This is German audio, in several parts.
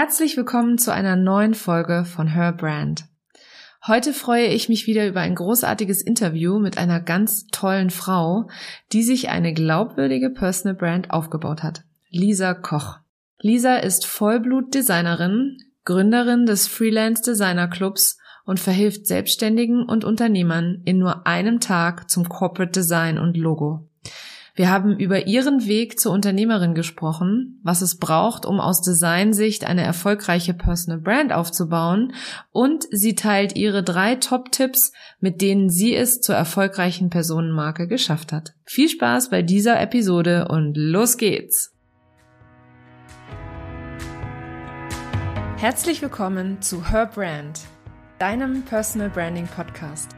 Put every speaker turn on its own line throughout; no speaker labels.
Herzlich willkommen zu einer neuen Folge von Her Brand. Heute freue ich mich wieder über ein großartiges Interview mit einer ganz tollen Frau, die sich eine glaubwürdige Personal Brand aufgebaut hat. Lisa Koch. Lisa ist Vollblut-Designerin, Gründerin des Freelance Designer Clubs und verhilft Selbstständigen und Unternehmern in nur einem Tag zum Corporate Design und Logo. Wir haben über ihren Weg zur Unternehmerin gesprochen, was es braucht, um aus Designsicht eine erfolgreiche Personal Brand aufzubauen und sie teilt ihre drei Top-Tipps, mit denen sie es zur erfolgreichen Personenmarke geschafft hat. Viel Spaß bei dieser Episode und los geht's! Herzlich willkommen zu Her Brand, deinem Personal Branding Podcast.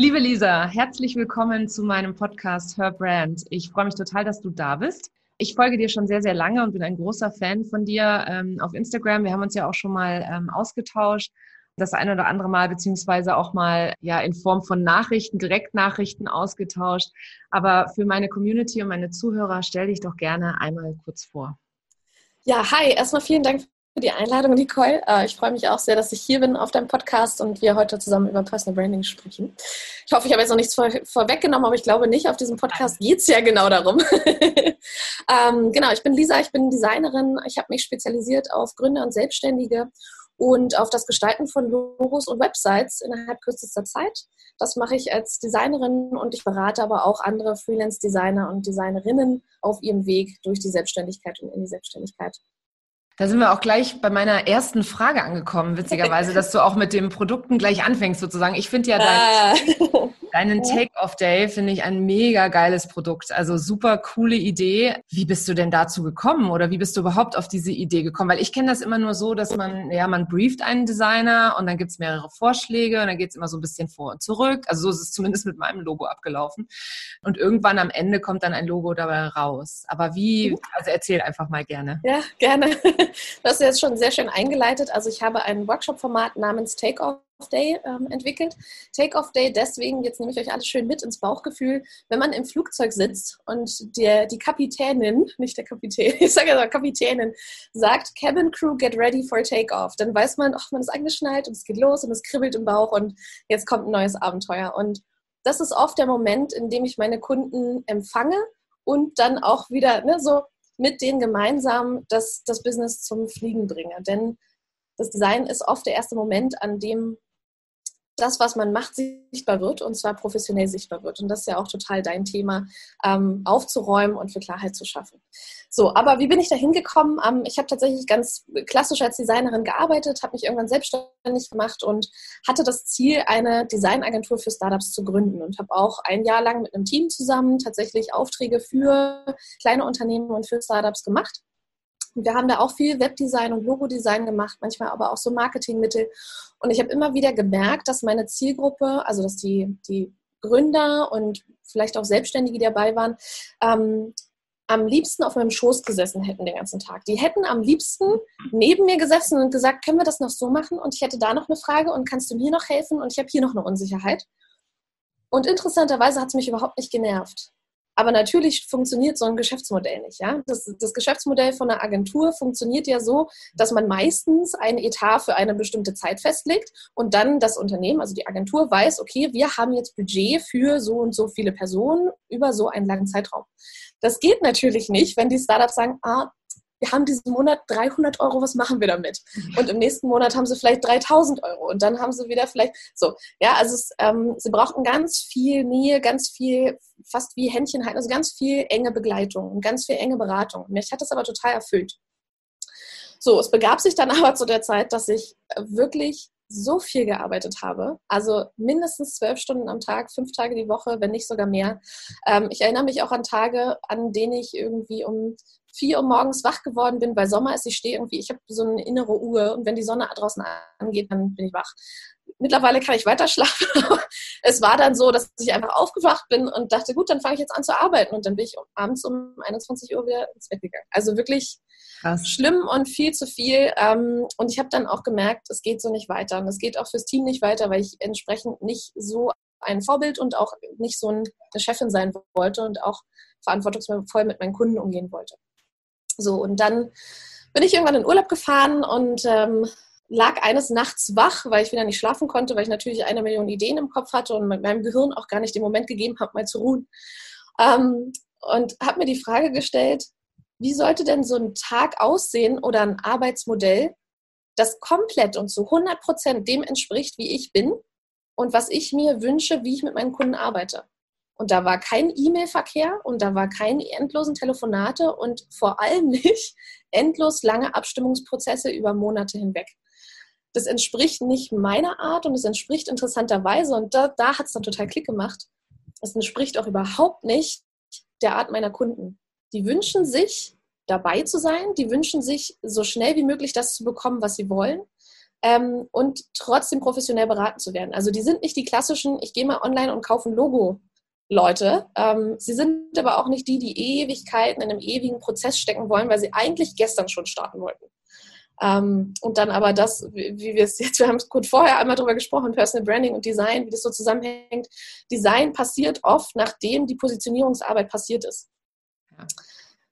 Liebe Lisa, herzlich willkommen zu meinem Podcast Her Brand. Ich freue mich total, dass du da bist. Ich folge dir schon sehr, sehr lange und bin ein großer Fan von dir ähm, auf Instagram. Wir haben uns ja auch schon mal ähm, ausgetauscht, das eine oder andere Mal, beziehungsweise auch mal ja in Form von Nachrichten, Direktnachrichten ausgetauscht. Aber für meine Community und meine Zuhörer stell dich doch gerne einmal kurz vor.
Ja, hi, erstmal vielen Dank für die Einladung, Nicole. Äh, ich freue mich auch sehr, dass ich hier bin auf deinem Podcast und wir heute zusammen über Personal Branding sprechen. Ich hoffe, ich habe jetzt noch nichts vor, vorweggenommen, aber ich glaube nicht. Auf diesem Podcast geht es ja genau darum. ähm, genau, ich bin Lisa, ich bin Designerin. Ich habe mich spezialisiert auf Gründer und Selbstständige und auf das Gestalten von Logos und Websites innerhalb kürzester Zeit. Das mache ich als Designerin und ich berate aber auch andere Freelance-Designer und Designerinnen auf ihrem Weg durch die Selbstständigkeit und in die Selbstständigkeit.
Da sind wir auch gleich bei meiner ersten Frage angekommen, witzigerweise, dass du auch mit den Produkten gleich anfängst sozusagen. Ich finde ja dein, ah. Deinen Take-Off-Day finde ich ein mega geiles Produkt. Also super coole Idee. Wie bist du denn dazu gekommen oder wie bist du überhaupt auf diese Idee gekommen? Weil ich kenne das immer nur so, dass man, ja, man brieft einen Designer und dann gibt es mehrere Vorschläge und dann geht es immer so ein bisschen vor und zurück. Also so ist es zumindest mit meinem Logo abgelaufen. Und irgendwann am Ende kommt dann ein Logo dabei raus. Aber wie, mhm. also erzähl einfach mal gerne.
Ja, gerne. Du hast jetzt schon sehr schön eingeleitet. Also ich habe ein Workshop-Format namens Take-Off Day ähm, entwickelt. Take-Off Day deswegen, jetzt nehme ich euch alles schön mit ins Bauchgefühl, wenn man im Flugzeug sitzt und der, die Kapitänin, nicht der Kapitän, ich sage ja Kapitänin, sagt, Cabin Crew, get ready for Take-Off, dann weiß man, ach, man ist angeschnallt und es geht los und es kribbelt im Bauch und jetzt kommt ein neues Abenteuer. Und das ist oft der Moment, in dem ich meine Kunden empfange und dann auch wieder ne, so mit denen gemeinsam das, das Business zum Fliegen bringe. Denn das Design ist oft der erste Moment, an dem das, was man macht, sichtbar wird und zwar professionell sichtbar wird. Und das ist ja auch total dein Thema, ähm, aufzuräumen und für Klarheit zu schaffen. So, aber wie bin ich da hingekommen? Ähm, ich habe tatsächlich ganz klassisch als Designerin gearbeitet, habe mich irgendwann selbstständig gemacht und hatte das Ziel, eine Designagentur für Startups zu gründen und habe auch ein Jahr lang mit einem Team zusammen tatsächlich Aufträge für kleine Unternehmen und für Startups gemacht. Wir haben da auch viel Webdesign und Logodesign gemacht, manchmal aber auch so Marketingmittel. Und ich habe immer wieder gemerkt, dass meine Zielgruppe, also dass die, die Gründer und vielleicht auch Selbstständige, die dabei waren, ähm, am liebsten auf meinem Schoß gesessen hätten den ganzen Tag. Die hätten am liebsten neben mir gesessen und gesagt, können wir das noch so machen? Und ich hätte da noch eine Frage und kannst du mir noch helfen? Und ich habe hier noch eine Unsicherheit. Und interessanterweise hat es mich überhaupt nicht genervt. Aber natürlich funktioniert so ein Geschäftsmodell nicht. Ja? Das, das, Geschäftsmodell von einer Agentur funktioniert ja so, dass man meistens einen Etat für eine bestimmte Zeit festlegt und dann das Unternehmen, also die Agentur, weiß, okay, wir haben jetzt Budget für so und so viele Personen über so einen langen Zeitraum. Das geht natürlich nicht, wenn die Startups sagen, ah, wir haben diesen Monat 300 Euro, was machen wir damit? Und im nächsten Monat haben sie vielleicht 3000 Euro und dann haben sie wieder vielleicht so. Ja, also es, ähm, sie brauchten ganz viel Nähe, ganz viel, fast wie Händchen halten, also ganz viel enge Begleitung und ganz viel enge Beratung. Mich hat das aber total erfüllt. So, es begab sich dann aber zu der Zeit, dass ich wirklich so viel gearbeitet habe. Also mindestens zwölf Stunden am Tag, fünf Tage die Woche, wenn nicht sogar mehr. Ähm, ich erinnere mich auch an Tage, an denen ich irgendwie um vier Uhr morgens wach geworden bin, weil Sommer ist, ich stehe irgendwie, ich habe so eine innere Uhr und wenn die Sonne draußen angeht, dann bin ich wach. Mittlerweile kann ich weiter schlafen. es war dann so, dass ich einfach aufgewacht bin und dachte, gut, dann fange ich jetzt an zu arbeiten. Und dann bin ich abends um 21 Uhr wieder ins Bett gegangen. Also wirklich Krass. schlimm und viel zu viel. Ähm, und ich habe dann auch gemerkt, es geht so nicht weiter. Und es geht auch fürs Team nicht weiter, weil ich entsprechend nicht so ein Vorbild und auch nicht so eine Chefin sein wollte und auch verantwortungsvoll mit meinen Kunden umgehen wollte. So, und dann bin ich irgendwann in Urlaub gefahren und ähm, lag eines Nachts wach, weil ich wieder nicht schlafen konnte, weil ich natürlich eine Million Ideen im Kopf hatte und mit meinem Gehirn auch gar nicht den Moment gegeben habe, mal zu ruhen. Ähm, und habe mir die Frage gestellt, wie sollte denn so ein Tag aussehen oder ein Arbeitsmodell, das komplett und zu 100 Prozent dem entspricht, wie ich bin und was ich mir wünsche, wie ich mit meinen Kunden arbeite. Und da war kein E-Mail-Verkehr und da war keine endlosen Telefonate und vor allem nicht endlos lange Abstimmungsprozesse über Monate hinweg. Das entspricht nicht meiner Art und es entspricht interessanterweise, und da, da hat es dann total Klick gemacht, es entspricht auch überhaupt nicht der Art meiner Kunden. Die wünschen sich, dabei zu sein, die wünschen sich, so schnell wie möglich das zu bekommen, was sie wollen. Ähm, und trotzdem professionell beraten zu werden. Also die sind nicht die klassischen, ich gehe mal online und kaufe ein Logo Leute. Ähm, sie sind aber auch nicht die, die Ewigkeiten in einem ewigen Prozess stecken wollen, weil sie eigentlich gestern schon starten wollten. Ähm, und dann aber das, wie, wie wir es jetzt, wir haben es kurz vorher einmal darüber gesprochen, Personal Branding und Design, wie das so zusammenhängt. Design passiert oft, nachdem die Positionierungsarbeit passiert ist. Ja.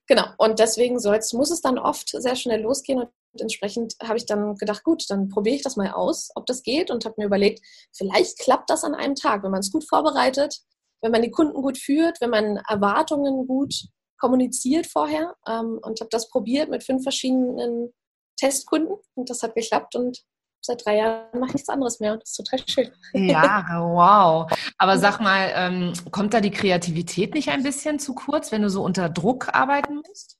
Genau, und deswegen soll's, muss es dann oft sehr schnell losgehen und entsprechend habe ich dann gedacht, gut, dann probiere ich das mal aus, ob das geht und habe mir überlegt, vielleicht klappt das an einem Tag, wenn man es gut vorbereitet, wenn man die Kunden gut führt, wenn man Erwartungen gut kommuniziert vorher ähm, und habe das probiert mit fünf verschiedenen Testkunden und das hat geklappt und seit drei Jahren mache ich nichts anderes mehr und das ist total schön.
Ja, wow. Aber sag mal, ähm, kommt da die Kreativität nicht ein bisschen zu kurz, wenn du so unter Druck arbeiten musst?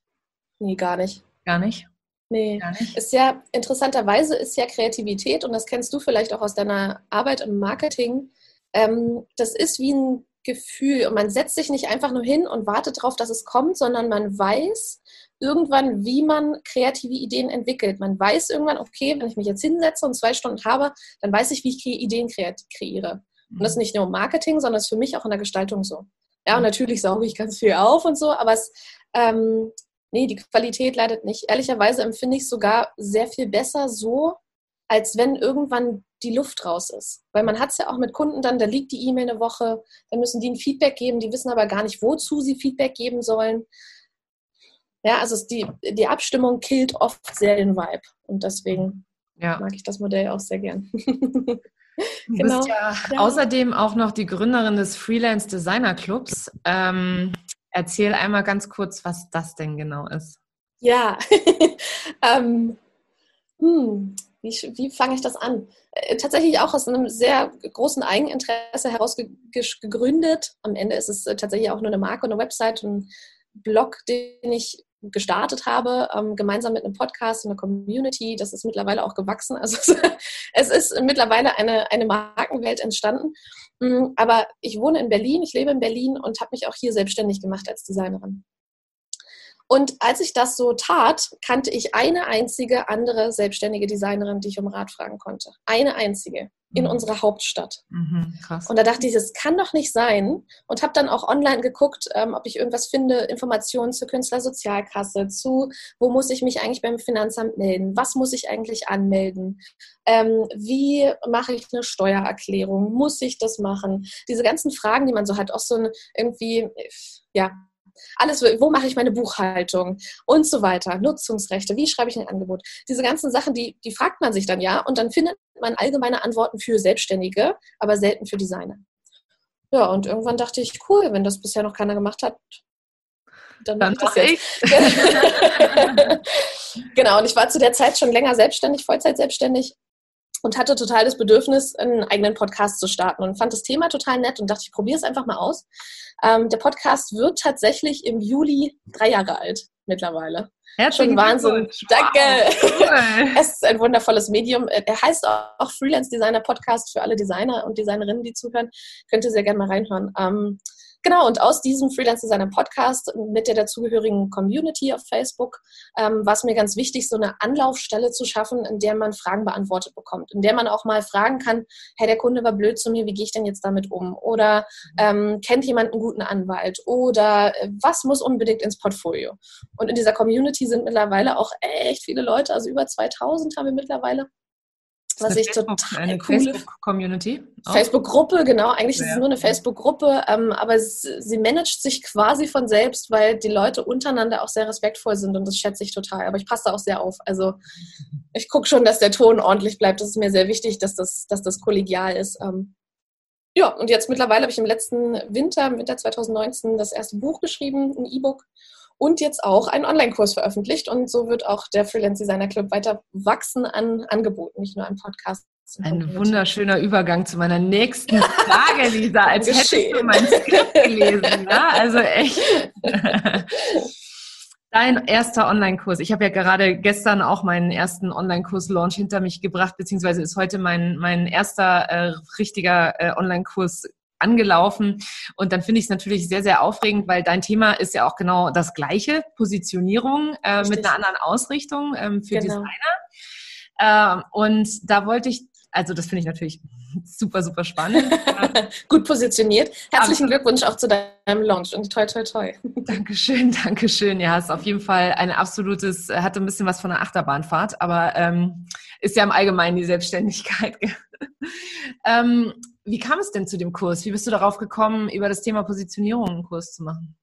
Nee, gar nicht.
Gar nicht?
Nee, gar nicht. Ist ja, interessanterweise ist ja Kreativität, und das kennst du vielleicht auch aus deiner Arbeit im Marketing, ähm, das ist wie ein Gefühl und man setzt sich nicht einfach nur hin und wartet darauf, dass es kommt, sondern man weiß irgendwann, wie man kreative Ideen entwickelt. Man weiß irgendwann, okay, wenn ich mich jetzt hinsetze und zwei Stunden habe, dann weiß ich, wie ich Ideen kreiere. Und das ist nicht nur im Marketing, sondern es ist für mich auch in der Gestaltung so. Ja, und natürlich sauge ich ganz viel auf und so, aber es, ähm, nee, die Qualität leidet nicht. Ehrlicherweise empfinde ich es sogar sehr viel besser so, als wenn irgendwann die Luft raus ist. Weil man hat es ja auch mit Kunden dann, da liegt die E-Mail eine Woche, dann müssen die ein Feedback geben, die wissen aber gar nicht, wozu sie Feedback geben sollen. Ja, also die, die Abstimmung killt oft sehr den Vibe und deswegen ja. mag ich das Modell auch sehr gern.
Du genau. bist ja, ja, außerdem auch noch die Gründerin des Freelance Designer Clubs. Ähm, erzähl einmal ganz kurz, was das denn genau ist.
Ja, ähm, hm, wie, wie fange ich das an? Äh, tatsächlich auch aus einem sehr großen Eigeninteresse heraus gegründet. Am Ende ist es äh, tatsächlich auch nur eine Marke und eine Website, ein Blog, den ich gestartet habe, ähm, gemeinsam mit einem Podcast und einer Community. Das ist mittlerweile auch gewachsen. Also es ist mittlerweile eine, eine Markenwelt entstanden. Mm, aber ich wohne in Berlin, ich lebe in Berlin und habe mich auch hier selbstständig gemacht als Designerin. Und als ich das so tat, kannte ich eine einzige andere selbstständige Designerin, die ich um Rat fragen konnte. Eine einzige in mhm. unserer Hauptstadt. Mhm, und da dachte ich, das kann doch nicht sein. Und habe dann auch online geguckt, ähm, ob ich irgendwas finde, Informationen zur Künstlersozialkasse, zu, wo muss ich mich eigentlich beim Finanzamt melden, was muss ich eigentlich anmelden, ähm, wie mache ich eine Steuererklärung, muss ich das machen? Diese ganzen Fragen, die man so hat, auch so ein irgendwie, ja, alles, wo mache ich meine Buchhaltung und so weiter, Nutzungsrechte, wie schreibe ich ein Angebot. Diese ganzen Sachen, die, die fragt man sich dann ja und dann findet man allgemeine Antworten für Selbstständige, aber selten für Designer. Ja, und irgendwann dachte ich, cool, wenn das bisher noch keiner gemacht hat, dann, dann mache ich das jetzt. genau, und ich war zu der Zeit schon länger selbstständig, Vollzeit selbstständig und hatte total das Bedürfnis, einen eigenen Podcast zu starten und fand das Thema total nett und dachte, ich probiere es einfach mal aus. Ähm, der Podcast wird tatsächlich im Juli drei Jahre alt. mittlerweile.
Herzlichen
Schon Wahnsinn. Danke. Wow. es ist ein wundervolles Medium. Er heißt auch Freelance Designer Podcast für alle Designer und Designerinnen, die zuhören. Könnt ihr sehr gerne mal reinhören. Ähm, Genau, und aus diesem Freelance Designer Podcast mit der dazugehörigen Community auf Facebook ähm, war es mir ganz wichtig, so eine Anlaufstelle zu schaffen, in der man Fragen beantwortet bekommt, in der man auch mal fragen kann, hey, der Kunde war blöd zu mir, wie gehe ich denn jetzt damit um? Oder ähm, kennt jemand einen guten Anwalt? Oder äh, was muss unbedingt ins Portfolio? Und in dieser Community sind mittlerweile auch echt viele Leute, also über 2000 haben wir mittlerweile
was ich Facebook, total eine coole Facebook-Community.
Facebook-Gruppe, genau. Eigentlich ja. ist es nur eine Facebook-Gruppe, ähm, aber sie, sie managt sich quasi von selbst, weil die Leute untereinander auch sehr respektvoll sind und das schätze ich total. Aber ich passe da auch sehr auf. Also ich gucke schon, dass der Ton ordentlich bleibt. Das ist mir sehr wichtig, dass das, dass das kollegial ist. Ähm, ja, und jetzt mittlerweile habe ich im letzten Winter, im Winter 2019, das erste Buch geschrieben, ein E-Book und jetzt auch einen Online-Kurs veröffentlicht. Und so wird auch der Freelance Designer Club weiter wachsen an Angeboten, nicht nur an Podcasts.
Ein wunderschöner Übergang zu meiner nächsten Frage, Lisa, als hättest du mein Skript gelesen. Ja? Also echt. Dein erster Online-Kurs. Ich habe ja gerade gestern auch meinen ersten Online-Kurs-Launch hinter mich gebracht, beziehungsweise ist heute mein, mein erster äh, richtiger äh, Online-Kurs angelaufen. Und dann finde ich es natürlich sehr, sehr aufregend, weil dein Thema ist ja auch genau das gleiche, Positionierung äh, mit einer anderen Ausrichtung ähm, für genau. Designer. Ähm, und da wollte ich, also das finde ich natürlich super, super spannend.
Gut positioniert. Herzlichen Aber, Glückwunsch auch zu deinem Launch und toi, toi, toi.
Dankeschön, Dankeschön. Ja, ist auf jeden Fall ein absolutes, hatte ein bisschen was von einer Achterbahnfahrt, aber ähm, ist ja im Allgemeinen die Selbstständigkeit. ähm, wie kam es denn zu dem Kurs? Wie bist du darauf gekommen, über das Thema Positionierung einen Kurs zu machen?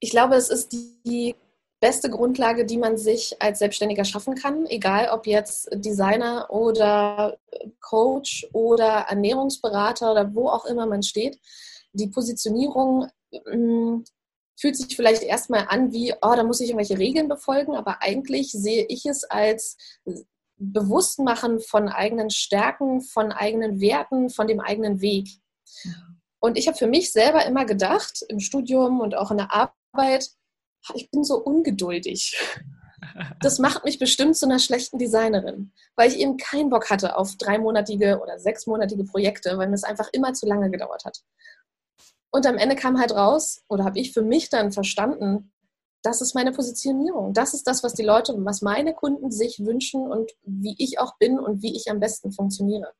Ich glaube, es ist die beste Grundlage, die man sich als Selbstständiger schaffen kann, egal ob jetzt Designer oder Coach oder Ernährungsberater oder wo auch immer man steht. Die Positionierung mh, mm, fühlt sich vielleicht erstmal an wie, oh, da muss ich irgendwelche Regeln befolgen, aber eigentlich sehe ich es als Bewusstmachen von eigenen Stärken, von eigenen Werten, von dem eigenen Weg. Und ich habe für mich selber immer gedacht, im Studium und auch in der Arbeit, ich bin so ungeduldig. Das macht mich bestimmt zu einer schlechten Designerin, weil ich eben keinen Bock hatte auf dreimonatige oder sechsmonatige Projekte, weil mir es einfach immer zu lange gedauert hat. Und am Ende kam halt raus, oder habe ich für mich dann verstanden, das ist meine Positionierung. Das ist das, was die Leute, was meine Kunden sich wünschen und wie ich auch bin und wie ich am besten funktioniere.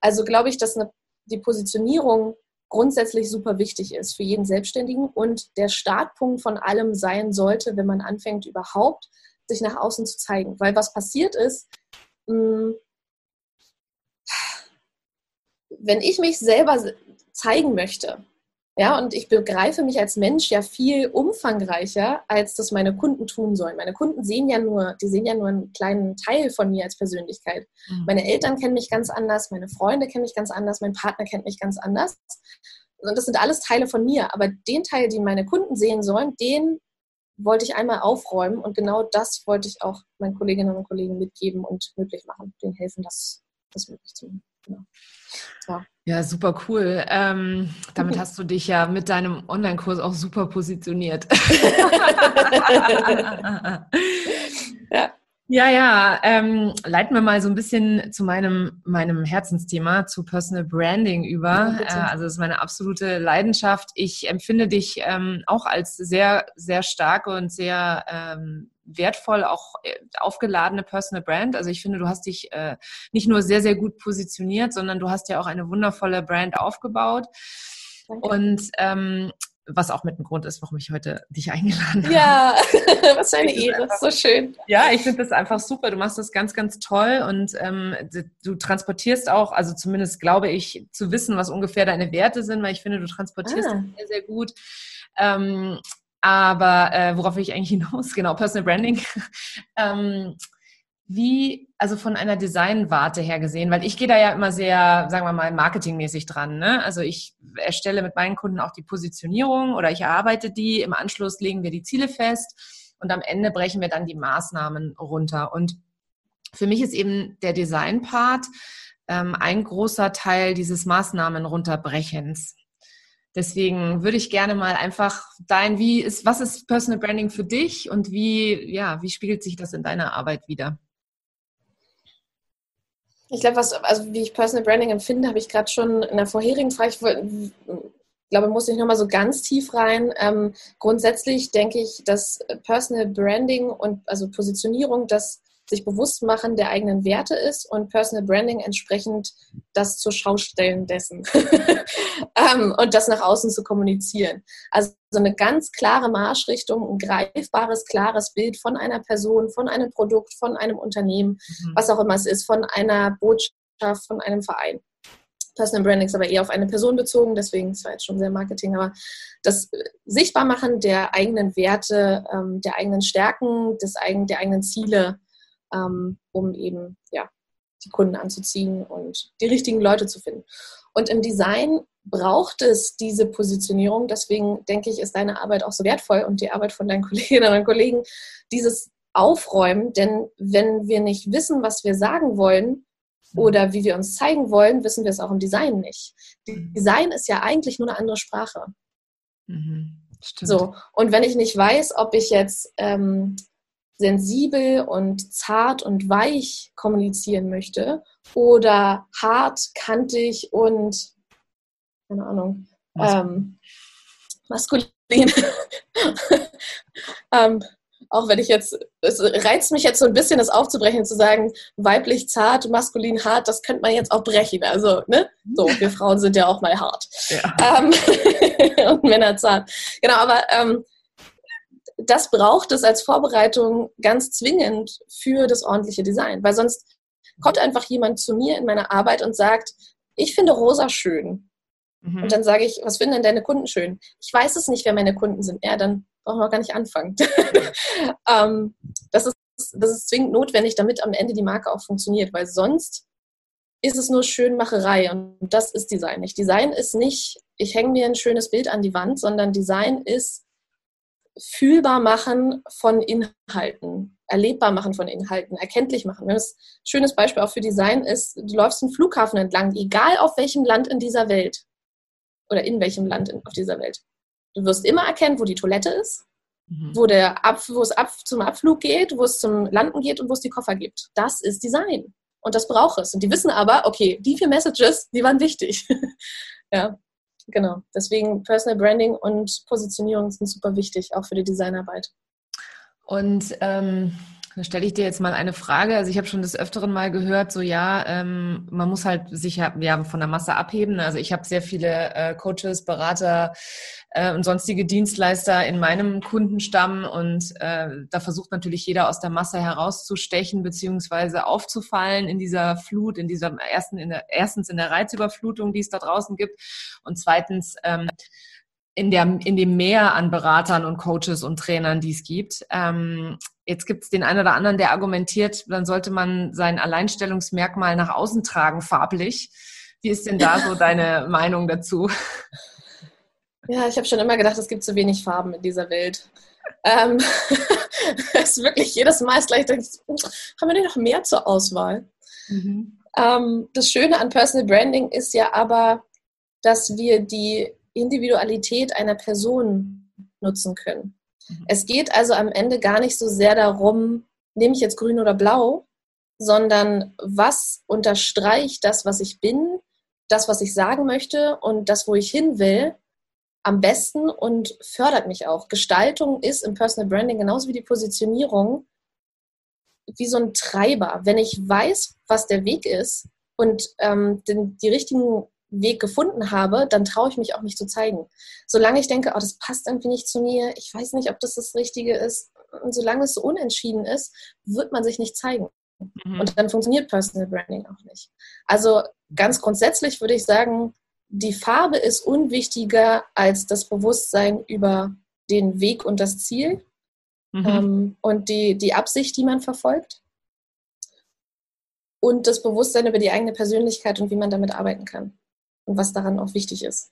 Also glaube ich, dass eine, die Positionierung grundsätzlich super wichtig ist für jeden Selbstständigen und der Startpunkt von allem sein sollte, wenn man anfängt, überhaupt sich nach außen zu zeigen. Weil was passiert ist, hm, wenn ich mich selber zeigen möchte, ja, und ich begreife mich als Mensch ja viel umfangreicher, als das meine Kunden tun sollen. Meine Kunden sehen ja nur, die sehen ja nur einen kleinen Teil von mir als Persönlichkeit. Mhm. Meine Eltern kennen mich ganz anders, meine Freunde kennen mich ganz anders, mein Partner kennt mich ganz anders. Und das sind alles Teile von mir. Aber den Teil, den meine Kunden sehen sollen, den wollte ich einmal aufräumen. Und genau das wollte ich auch meinen Kolleginnen und Kollegen mitgeben und möglich machen, denen helfen, das, das möglich zu machen. Genau.
Ja. Ja. super cool. Ähm, damit hast du dich ja mit deinem Online-Kurs auch super positioniert. ja. Ja, ja, ähm, leiten wir mal so ein bisschen zu meinem, meinem Herzensthema, zu Personal Branding über. Ja, äh, also das ist meine absolute Leidenschaft. Ich empfinde dich ähm, auch als sehr, sehr starke und sehr ähm, wertvoll auch äh, aufgeladene Personal Brand. Also ich finde, du hast dich äh, nicht nur sehr, sehr gut positioniert, sondern du hast ja auch eine wundervolle Brand aufgebaut. Danke. Und ähm, was auch mit dem Grund ist, warum ich heute dich eingeladen habe.
Ja, was für eine Ehre, so schön.
Ja, ich finde das einfach super. Du machst das ganz, ganz toll und ähm, du transportierst auch, also zumindest glaube ich, zu wissen, was ungefähr deine Werte sind, weil ich finde, du transportierst ah. sehr, sehr gut. Ähm, aber äh, worauf will ich eigentlich hinaus? Genau, Personal Branding. ähm, wie, also von einer Designwarte her gesehen, weil ich gehe da ja immer sehr, sagen wir mal, marketingmäßig dran. Ne? Also ich erstelle mit meinen Kunden auch die Positionierung oder ich erarbeite die. Im Anschluss legen wir die Ziele fest und am Ende brechen wir dann die Maßnahmen runter. Und für mich ist eben der Design-Part ähm, ein großer Teil dieses Maßnahmen runterbrechens. Deswegen würde ich gerne mal einfach dein, wie ist, was ist Personal Branding für dich und wie, ja, wie spiegelt sich das in deiner Arbeit wieder?
Ich glaube, was, also wie ich Personal Branding empfinde, habe ich gerade schon in der vorherigen Frage, ich glaube, muss ich nochmal so ganz tief rein. Ähm, grundsätzlich denke ich, dass Personal Branding und also Positionierung das sich bewusst machen der eigenen Werte ist und Personal Branding entsprechend das zur Schaustellen dessen ähm, und das nach außen zu kommunizieren. Also so eine ganz klare Marschrichtung, ein greifbares, klares Bild von einer Person, von einem Produkt, von einem Unternehmen, mhm. was auch immer es ist, von einer Botschaft, von einem Verein. Personal Branding ist aber eher auf eine Person bezogen, deswegen ist es jetzt schon sehr Marketing, aber das Sichtbarmachen der eigenen Werte, ähm, der eigenen Stärken, des der eigenen Ziele ähm, um eben ja, die Kunden anzuziehen und die richtigen Leute zu finden. Und im Design braucht es diese Positionierung. Deswegen denke ich, ist deine Arbeit auch so wertvoll und die Arbeit von deinen Kolleginnen und Kollegen, dieses Aufräumen. Denn wenn wir nicht wissen, was wir sagen wollen oder wie wir uns zeigen wollen, wissen wir es auch im Design nicht. Mhm. Design ist ja eigentlich nur eine andere Sprache. Mhm, so, und wenn ich nicht weiß, ob ich jetzt ähm, sensibel und zart und weich kommunizieren möchte oder hart, kantig und, keine Ahnung, ähm, maskulin. ähm, auch wenn ich jetzt, es reizt mich jetzt so ein bisschen, das aufzubrechen, zu sagen, weiblich zart, maskulin hart, das könnte man jetzt auch brechen. Also, ne? So, wir Frauen sind ja auch mal hart. Ja. Ähm, und Männer zart. Genau, aber ähm, das braucht es als Vorbereitung ganz zwingend für das ordentliche Design, weil sonst kommt einfach jemand zu mir in meiner Arbeit und sagt, ich finde rosa schön. Mhm. Und dann sage ich, was finden denn deine Kunden schön? Ich weiß es nicht, wer meine Kunden sind. Ja, dann brauchen wir gar nicht anfangen. ähm, das, ist, das ist zwingend notwendig, damit am Ende die Marke auch funktioniert, weil sonst ist es nur Schönmacherei und das ist Design nicht. Design ist nicht, ich hänge mir ein schönes Bild an die Wand, sondern Design ist fühlbar machen von Inhalten, erlebbar machen von Inhalten, erkenntlich machen. Ein schönes Beispiel auch für Design ist, du läufst einen Flughafen entlang, egal auf welchem Land in dieser Welt oder in welchem Land auf dieser Welt. Du wirst immer erkennen, wo die Toilette ist, mhm. wo, der Ab, wo es ab, zum Abflug geht, wo es zum Landen geht und wo es die Koffer gibt. Das ist Design. Und das braucht es. Und die wissen aber, okay, die vier Messages, die waren wichtig. ja genau. Deswegen Personal Branding und Positionierung sind super wichtig, auch für die Designarbeit.
Und ähm, dann stelle ich dir jetzt mal eine Frage. Also ich habe schon des Öfteren mal gehört, so ja, ähm, man muss halt sich ja, von der Masse abheben. Also ich habe sehr viele äh, Coaches, Berater äh, und sonstige Dienstleister in meinem Kundenstamm und äh, da versucht natürlich jeder aus der Masse herauszustechen beziehungsweise aufzufallen in dieser Flut, in dieser ersten, in der, erstens in der Reizüberflutung, die es da draußen gibt und zweitens ähm, in, der, in dem Meer an Beratern und Coaches und Trainern, die es gibt. Ähm, jetzt gibt es den einen oder anderen, der argumentiert, dann sollte man sein Alleinstellungsmerkmal nach außen tragen, farblich. Wie ist denn da so deine Meinung dazu?
Ja, ich habe schon immer gedacht, es gibt zu wenig Farben in dieser Welt. Ähm, es ist wirklich jedes Mal ist gleich, denke haben wir denn noch mehr zur Auswahl? Mhm. Ähm, das Schöne an Personal Branding ist ja aber, dass wir die Individualität einer Person nutzen können. Mhm. Es geht also am Ende gar nicht so sehr darum, nehme ich jetzt grün oder blau, sondern was unterstreicht das, was ich bin, das, was ich sagen möchte und das, wo ich hin will, am besten und fördert mich auch. Gestaltung ist im Personal Branding genauso wie die Positionierung wie so ein Treiber. Wenn ich weiß, was der Weg ist und ähm, den, die richtigen Weg gefunden habe, dann traue ich mich auch mich zu zeigen. Solange ich denke, oh, das passt irgendwie nicht zu mir, ich weiß nicht, ob das das Richtige ist, und solange es so unentschieden ist, wird man sich nicht zeigen. Mhm. Und dann funktioniert Personal Branding auch nicht. Also ganz grundsätzlich würde ich sagen, die Farbe ist unwichtiger als das Bewusstsein über den Weg und das Ziel mhm. ähm, und die, die Absicht, die man verfolgt. Und das Bewusstsein über die eigene Persönlichkeit und wie man damit arbeiten kann und was daran auch wichtig ist.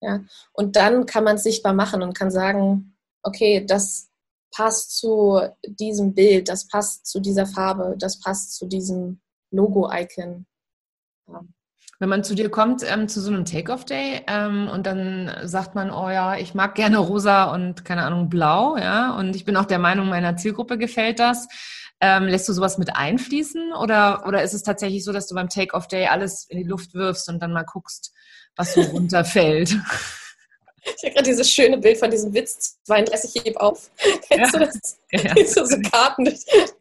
Ja? Und dann kann man es sichtbar machen und kann sagen, okay, das passt zu diesem Bild, das passt zu dieser Farbe, das passt zu diesem Logo-Icon.
Ja. Wenn man zu dir kommt ähm, zu so einem Take-Off-Day ähm, und dann sagt man, oh ja, ich mag gerne rosa und keine Ahnung blau, ja, und ich bin auch der Meinung, meiner Zielgruppe gefällt das. Ähm, lässt du sowas mit einfließen oder, oder ist es tatsächlich so, dass du beim Take-Off-Day alles in die Luft wirfst und dann mal guckst, was so runterfällt?
Ich habe gerade dieses schöne Bild von diesem Witz 32 heb auf. Kennst ja. du das? Ja. So, so Karten.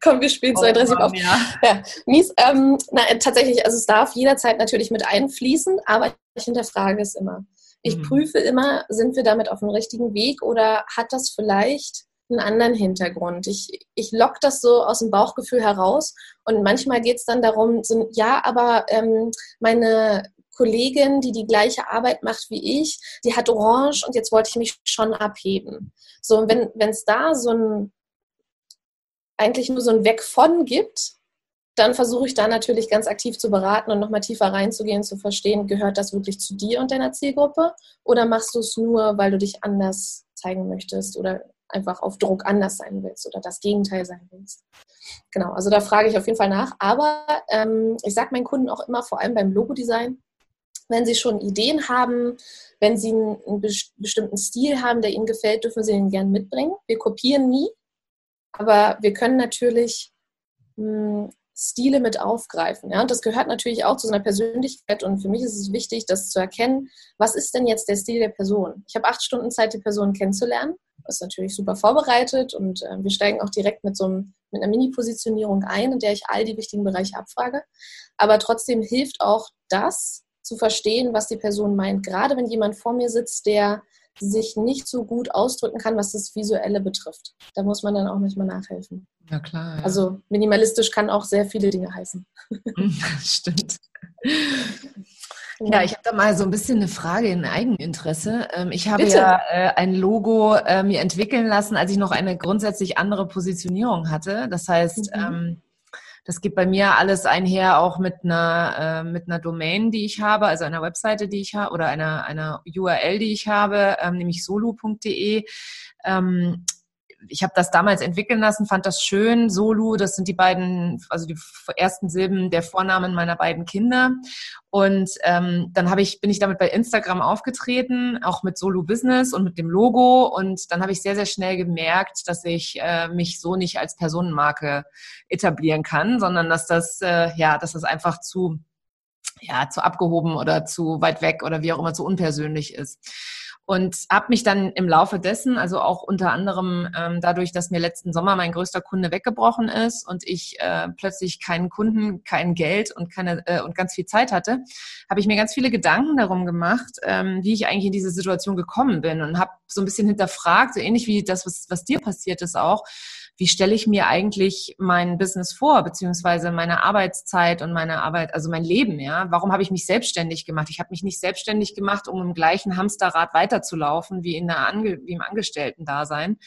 Komm, wir spielen 32 oh, auf. Ja. ja. Mies. Ähm, na, tatsächlich, also es darf jederzeit natürlich mit einfließen, aber ich hinterfrage es immer. Ich mhm. prüfe immer, sind wir damit auf dem richtigen Weg oder hat das vielleicht einen anderen Hintergrund. Ich, ich lock das so aus dem Bauchgefühl heraus und manchmal geht es dann darum, so, ja, aber ähm, meine Kollegin, die die gleiche Arbeit macht wie ich, die hat Orange und jetzt wollte ich mich schon abheben. So, und wenn es da so ein, eigentlich nur so ein Weg von gibt, dann versuche ich da natürlich ganz aktiv zu beraten und nochmal tiefer reinzugehen, zu verstehen, gehört das wirklich zu dir und deiner Zielgruppe oder machst du es nur, weil du dich anders zeigen möchtest oder einfach auf Druck anders sein willst oder das Gegenteil sein willst. Genau, also da frage ich auf jeden Fall nach. Aber ähm, ich sage meinen Kunden auch immer, vor allem beim Logodesign, wenn Sie schon Ideen haben, wenn Sie einen bestimmten Stil haben, der Ihnen gefällt, dürfen Sie ihn gerne mitbringen. Wir kopieren nie, aber wir können natürlich hm, Stile mit aufgreifen. Ja? Und das gehört natürlich auch zu seiner Persönlichkeit. Und für mich ist es wichtig, das zu erkennen, was ist denn jetzt der Stil der Person? Ich habe acht Stunden Zeit, die Person kennenzulernen. Das ist natürlich super vorbereitet und äh, wir steigen auch direkt mit so einem, mit einer Mini-Positionierung ein, in der ich all die wichtigen Bereiche abfrage. Aber trotzdem hilft auch das, zu verstehen, was die Person meint. Gerade wenn jemand vor mir sitzt, der sich nicht so gut ausdrücken kann, was das Visuelle betrifft. Da muss man dann auch manchmal nachhelfen.
Ja, klar. Ja.
Also minimalistisch kann auch sehr viele Dinge heißen.
Stimmt. Ja, ich habe da mal so ein bisschen eine Frage in Eigeninteresse. Ähm, ich habe Bitte. ja äh, ein Logo äh, mir entwickeln lassen, als ich noch eine grundsätzlich andere Positionierung hatte. Das heißt, mhm. Das geht bei mir alles einher auch mit einer, äh, mit einer Domain, die ich habe, also einer Webseite, die ich habe oder einer, einer URL, die ich habe, ähm, nämlich solo.de. Ähm, ich habe das damals entwickeln lassen, fand das schön. Solu, das sind die beiden, also die ersten Silben der Vornamen meiner beiden Kinder. Und ähm, dann habe ich, bin ich damit bei Instagram aufgetreten, auch mit Solo Business und mit dem Logo. Und dann habe ich sehr, sehr schnell gemerkt, dass ich äh, mich so nicht als Personenmarke etablieren kann, sondern dass das, äh, ja, dass das einfach zu ja, zu abgehoben oder zu weit weg oder wie auch immer zu unpersönlich ist und habe mich dann im Laufe dessen, also auch unter anderem ähm, dadurch, dass mir letzten Sommer mein größter Kunde weggebrochen ist und ich äh, plötzlich keinen Kunden, kein Geld und keine äh, und ganz viel Zeit hatte, habe ich mir ganz viele Gedanken darum gemacht, ähm, wie ich eigentlich in diese Situation gekommen bin und habe so ein bisschen hinterfragt, so ähnlich wie das, was, was dir passiert ist auch wie stelle ich mir eigentlich mein Business vor, beziehungsweise meine Arbeitszeit und meine Arbeit, also mein Leben, ja? Warum habe ich mich selbstständig gemacht? Ich habe mich nicht selbstständig gemacht, um im gleichen Hamsterrad weiterzulaufen wie in der Ange wie im Angestellten-Dasein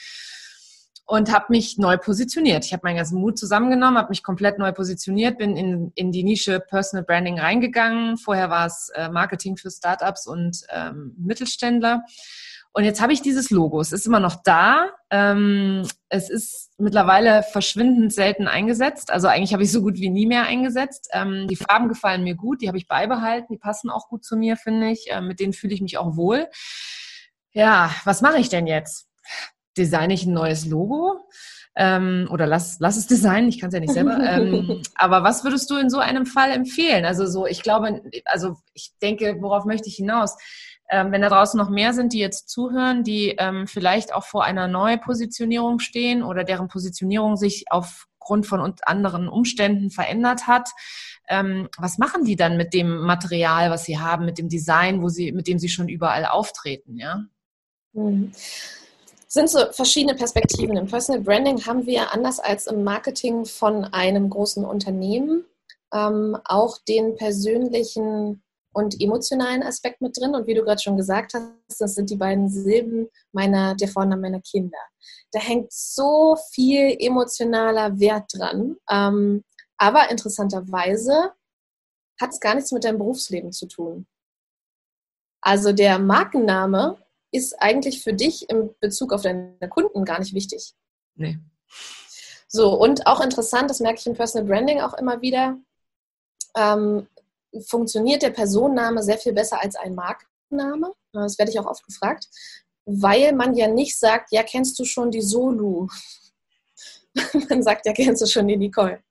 und habe mich neu positioniert. Ich habe meinen ganzen Mut zusammengenommen, habe mich komplett neu positioniert, bin in, in die Nische Personal Branding reingegangen. Vorher war es äh, Marketing für Startups und ähm, Mittelständler und jetzt habe ich dieses Logo. Es ist immer noch da. Ähm, es ist mittlerweile verschwindend selten eingesetzt. Also eigentlich habe ich so gut wie nie mehr eingesetzt. Ähm, die Farben gefallen mir gut. Die habe ich beibehalten. Die passen auch gut zu mir, finde ich. Ähm, mit denen fühle ich mich auch wohl. Ja, was mache ich denn jetzt? Designe ich ein neues Logo? Ähm, oder lass, lass es designen, ich kann es ja nicht selber. ähm, aber was würdest du in so einem Fall empfehlen? Also so, ich glaube, also ich denke, worauf möchte ich hinaus? Ähm, wenn da draußen noch mehr sind, die jetzt zuhören, die ähm, vielleicht auch vor einer Neupositionierung stehen oder deren Positionierung sich aufgrund von anderen Umständen verändert hat, ähm, was machen die dann mit dem Material, was sie haben, mit dem Design, wo sie, mit dem sie schon überall auftreten, ja?
Mhm sind so verschiedene Perspektiven. Im Personal Branding haben wir anders als im Marketing von einem großen Unternehmen ähm, auch den persönlichen und emotionalen Aspekt mit drin. Und wie du gerade schon gesagt hast, das sind die beiden Silben meiner, der Vornamen meiner Kinder. Da hängt so viel emotionaler Wert dran. Ähm, aber interessanterweise hat es gar nichts mit deinem Berufsleben zu tun. Also der Markenname ist eigentlich für dich im Bezug auf deine Kunden gar nicht wichtig.
Nee.
So, und auch interessant, das merke ich im Personal Branding auch immer wieder. Ähm, funktioniert der Personenname sehr viel besser als ein Markenname. Das werde ich auch oft gefragt, weil man ja nicht sagt, ja, kennst du schon die Solu? man sagt, ja, kennst du schon die Nicole?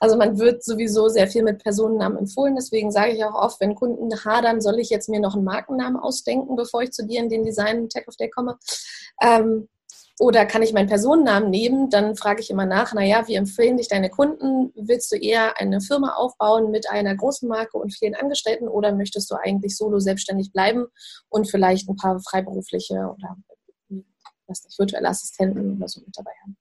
Also man wird sowieso sehr viel mit Personennamen empfohlen. Deswegen sage ich auch oft, wenn Kunden hadern, soll ich jetzt mir noch einen Markennamen ausdenken, bevor ich zu dir in den Design Tech of Day komme. Ähm, oder kann ich meinen Personennamen nehmen? Dann frage ich immer nach, naja, wie empfehlen dich deine Kunden? Willst du eher eine Firma aufbauen mit einer großen Marke und vielen Angestellten oder möchtest du eigentlich solo selbstständig bleiben und vielleicht ein paar freiberufliche oder was nicht, virtuelle Assistenten oder so mit dabei haben?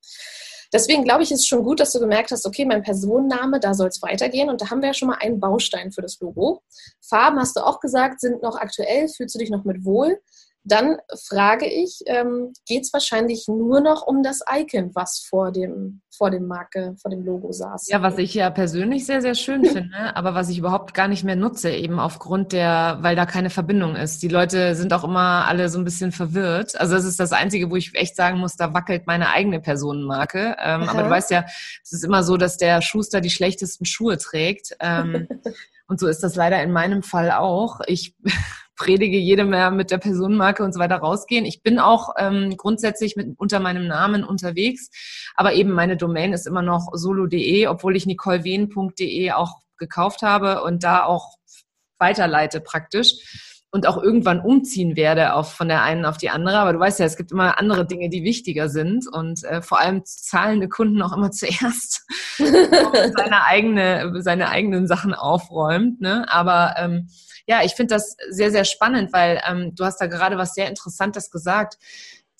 Deswegen glaube ich, ist es schon gut, dass du gemerkt hast, okay, mein Personenname, da soll es weitergehen. Und da haben wir ja schon mal einen Baustein für das Logo. Farben, hast du auch gesagt, sind noch aktuell. Fühlst du dich noch mit wohl? Dann frage ich, ähm, geht es wahrscheinlich nur noch um das Icon, was vor dem, vor dem Marke, vor dem Logo saß?
Ja, was ich ja persönlich sehr, sehr schön finde, aber was ich überhaupt gar nicht mehr nutze, eben aufgrund der, weil da keine Verbindung ist. Die Leute sind auch immer alle so ein bisschen verwirrt. Also das ist das Einzige, wo ich echt sagen muss, da wackelt meine eigene Personenmarke. Ähm, aber du weißt ja, es ist immer so, dass der Schuster die schlechtesten Schuhe trägt. Ähm, und so ist das leider in meinem Fall auch. Ich predige jedem mehr mit der Personenmarke und so weiter rausgehen. Ich bin auch ähm, grundsätzlich mit, unter meinem Namen unterwegs, aber eben meine Domain ist immer noch solo.de, obwohl ich nicolewehn.de auch gekauft habe und da auch weiterleite praktisch und auch irgendwann umziehen werde auf, von der einen auf die andere. Aber du weißt ja, es gibt immer andere Dinge, die wichtiger sind und äh, vor allem zahlende Kunden auch immer zuerst seine, eigene, seine eigenen Sachen aufräumt. Ne? Aber ähm, ja, ich finde das sehr, sehr spannend, weil ähm, du hast da gerade was sehr Interessantes gesagt.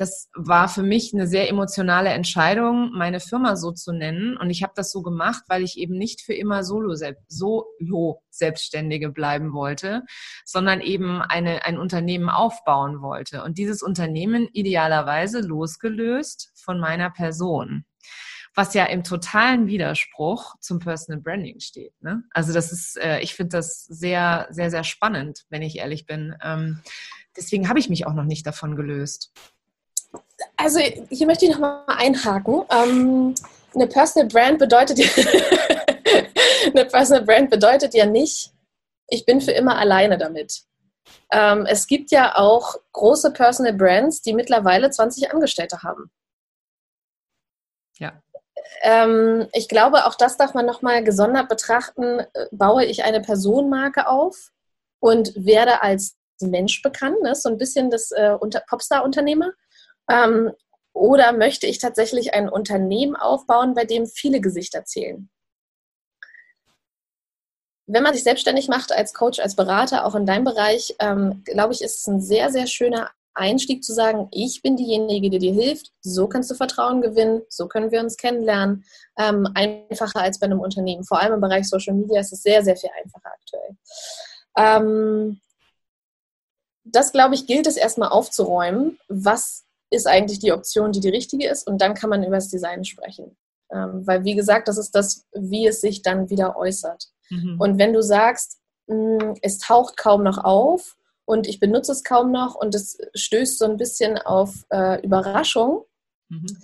Das war für mich eine sehr emotionale Entscheidung, meine Firma so zu nennen. Und ich habe das so gemacht, weil ich eben nicht für immer Solo, Solo Selbstständige bleiben wollte, sondern eben eine, ein Unternehmen aufbauen wollte. Und dieses Unternehmen idealerweise losgelöst von meiner Person was ja im totalen Widerspruch zum Personal Branding steht. Ne? Also das ist, äh, ich finde das sehr, sehr, sehr spannend, wenn ich ehrlich bin. Ähm, deswegen habe ich mich auch noch nicht davon gelöst.
Also hier möchte ich noch mal einhaken. Ähm, eine Personal Brand bedeutet eine Personal Brand bedeutet ja nicht, ich bin für immer alleine damit. Ähm, es gibt ja auch große Personal Brands, die mittlerweile 20 Angestellte haben.
Ja
ähm, ich glaube, auch das darf man nochmal gesondert betrachten. Baue ich eine Personenmarke auf und werde als Mensch bekannt, ne? so ein bisschen das äh, Popstar-Unternehmer. Ähm, oder möchte ich tatsächlich ein Unternehmen aufbauen, bei dem viele Gesichter zählen? Wenn man sich selbstständig macht als Coach, als Berater, auch in deinem Bereich, ähm, glaube ich, ist es ein sehr, sehr schöner Einstieg zu sagen, ich bin diejenige, die dir hilft, so kannst du Vertrauen gewinnen, so können wir uns kennenlernen, ähm, einfacher als bei einem Unternehmen. Vor allem im Bereich Social Media ist es sehr, sehr viel einfacher aktuell. Ähm, das, glaube ich, gilt es erstmal aufzuräumen. Was ist eigentlich die Option, die die richtige ist? Und dann kann man über das Design sprechen. Ähm, weil, wie gesagt, das ist das, wie es sich dann wieder äußert. Mhm. Und wenn du sagst, mh, hm, es taucht kaum noch auf, und ich benutze es kaum noch und es stößt so ein bisschen auf äh, Überraschung, mhm.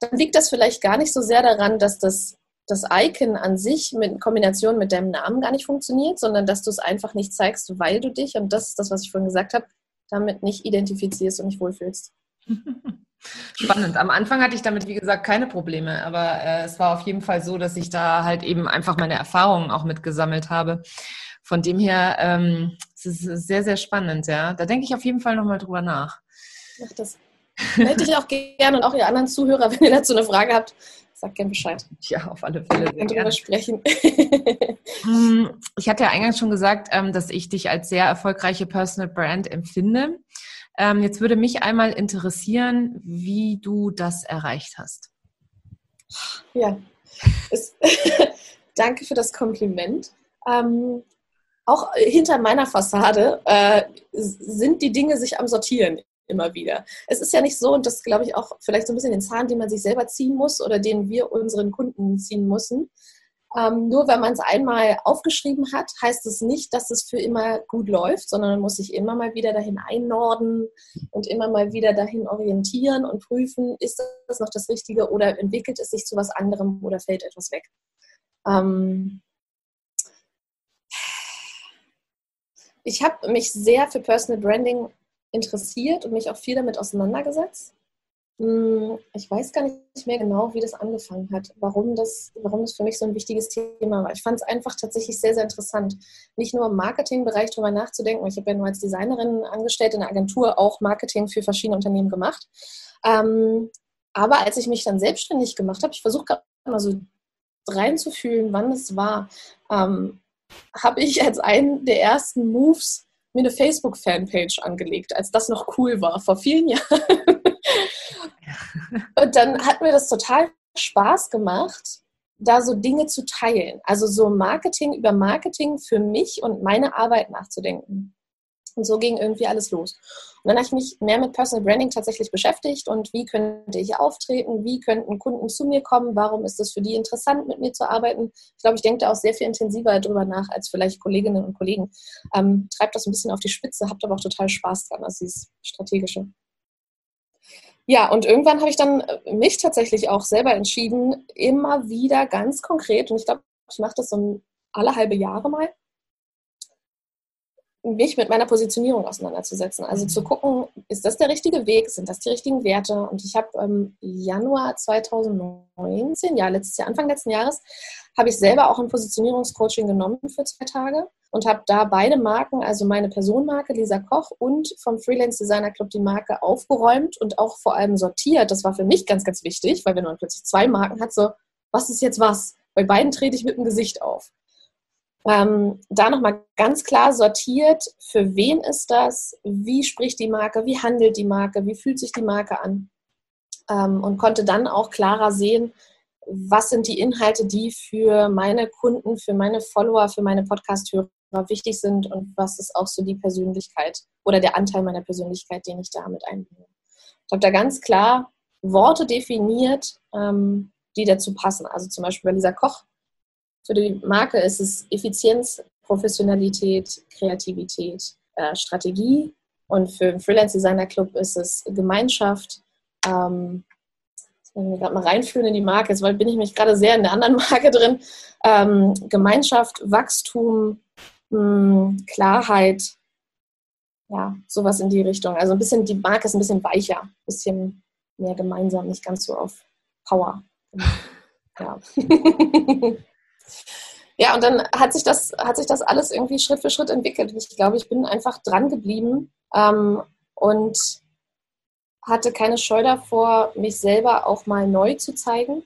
dann liegt das vielleicht gar nicht so sehr daran, dass das, das Icon an sich mit Kombination mit deinem Namen gar nicht funktioniert, sondern dass du es einfach nicht zeigst, weil du dich, und das ist das, was ich vorhin gesagt habe, damit nicht identifizierst und nicht wohlfühlst.
Spannend. Am Anfang hatte ich damit, wie gesagt, keine Probleme, aber äh, es war auf jeden Fall so, dass ich da halt eben einfach meine Erfahrungen auch mitgesammelt habe. Von dem her, ähm, es ist sehr, sehr spannend, ja. Da denke ich auf jeden Fall nochmal drüber nach.
Mach das. Hätte ich auch gerne und auch ihr anderen Zuhörer, wenn ihr dazu eine Frage habt, sagt gerne Bescheid.
Ja, auf alle Fälle.
Wir drüber sprechen.
Hm, ich hatte ja eingangs schon gesagt, ähm, dass ich dich als sehr erfolgreiche Personal Brand empfinde. Ähm, jetzt würde mich einmal interessieren, wie du das erreicht hast.
Ja, es, danke für das Kompliment. Ähm, auch hinter meiner Fassade äh, sind die Dinge sich am Sortieren immer wieder. Es ist ja nicht so, und das glaube ich auch vielleicht so ein bisschen den Zahn, den man sich selber ziehen muss oder den wir unseren Kunden ziehen müssen. Ähm, nur wenn man es einmal aufgeschrieben hat, heißt es nicht, dass es für immer gut läuft, sondern man muss sich immer mal wieder dahin einnorden und immer mal wieder dahin orientieren und prüfen, ist das noch das Richtige oder entwickelt es sich zu was anderem oder fällt etwas weg. Ähm, Ich habe mich sehr für Personal Branding interessiert und mich auch viel damit auseinandergesetzt. Hm, ich weiß gar nicht mehr genau, wie das angefangen hat, warum das, warum das für mich so ein wichtiges Thema war. Ich fand es einfach tatsächlich sehr, sehr interessant, nicht nur im Marketingbereich darüber nachzudenken. Ich habe ja nur als Designerin angestellt in der Agentur auch Marketing für verschiedene Unternehmen gemacht. Ähm, aber als ich mich dann selbstständig gemacht habe, ich versuche gerade mal so reinzufühlen, wann es war, ähm, habe ich als einen der ersten Moves mir eine Facebook-Fanpage angelegt, als das noch cool war, vor vielen Jahren. Und dann hat mir das total Spaß gemacht, da so Dinge zu teilen. Also so Marketing über Marketing für mich und meine Arbeit nachzudenken. Und so ging irgendwie alles los. Und dann habe ich mich mehr mit Personal Branding tatsächlich beschäftigt und wie könnte ich auftreten, wie könnten Kunden zu mir kommen, warum ist es für die interessant, mit mir zu arbeiten. Ich glaube, ich denke da auch sehr viel intensiver darüber nach als vielleicht Kolleginnen und Kollegen. Ähm, treibt das ein bisschen auf die Spitze, habt aber auch total Spaß dran, das ist strategische. Ja, und irgendwann habe ich dann äh, mich tatsächlich auch selber entschieden, immer wieder ganz konkret, und ich glaube, ich mache das so alle halbe Jahre mal, mich mit meiner Positionierung auseinanderzusetzen. Also zu mhm. gucken, ist das der richtige Weg, sind das die richtigen Werte? Und ich habe im Januar 2019, ja, letztes Jahr, Anfang letzten Jahres, habe ich selber auch ein Positionierungscoaching genommen für zwei Tage und habe da beide Marken, also meine Personenmarke Lisa Koch und vom Freelance Designer Club die Marke aufgeräumt und auch vor allem sortiert. Das war für mich ganz, ganz wichtig, weil wenn man plötzlich zwei Marken hat, so, was ist jetzt was? Bei beiden trete ich mit dem Gesicht auf. Ähm, da nochmal ganz klar sortiert, für wen ist das, wie spricht die Marke, wie handelt die Marke, wie fühlt sich die Marke an ähm, und konnte dann auch klarer sehen, was sind die Inhalte, die für meine Kunden, für meine Follower, für meine Podcast-Hörer wichtig sind und was ist auch so die Persönlichkeit oder der Anteil meiner Persönlichkeit, den ich da mit einbringe. Ich habe da ganz klar Worte definiert, ähm, die dazu passen. Also zum Beispiel bei Lisa Koch für die Marke ist es Effizienz, Professionalität, Kreativität, äh, Strategie. Und für den Freelance Designer Club ist es Gemeinschaft. Ähm, wenn wir gerade mal reinführen in die Marke, jetzt bin ich mich gerade sehr in der anderen Marke drin. Ähm, Gemeinschaft, Wachstum, mh, hm, Klarheit, ja, sowas in die Richtung. Also ein bisschen, die Marke ist ein bisschen weicher, ein bisschen mehr gemeinsam, nicht ganz so auf Power. Ja. Ja, und dann hat sich das, hat sich das alles irgendwie Schritt für Schritt entwickelt. Ich glaube, ich bin einfach dran geblieben ähm, und hatte keine Scheu davor, mich selber auch mal neu zu zeigen.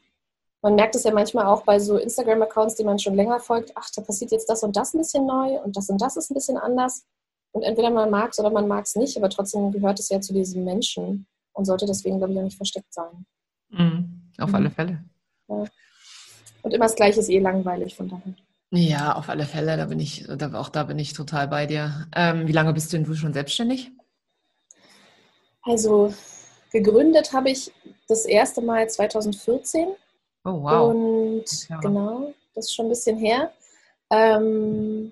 Man merkt es ja manchmal auch bei so Instagram-Accounts, die man schon länger folgt, ach, da passiert jetzt das und das ein bisschen neu und das und das ist ein bisschen anders. Und entweder man mag es oder man mag es nicht, aber trotzdem gehört es ja zu diesem Menschen und sollte deswegen, glaube ich, auch nicht versteckt sein.
Mhm, auf mhm. alle Fälle. Ja.
Und immer das Gleiche ist eh langweilig, von daher.
Ja, auf alle Fälle, da bin ich, da, auch da bin ich total bei dir. Ähm, wie lange bist du denn du schon selbstständig?
Also gegründet habe ich das erste Mal 2014.
Oh wow.
Und ja. genau, das ist schon ein bisschen her. Ähm,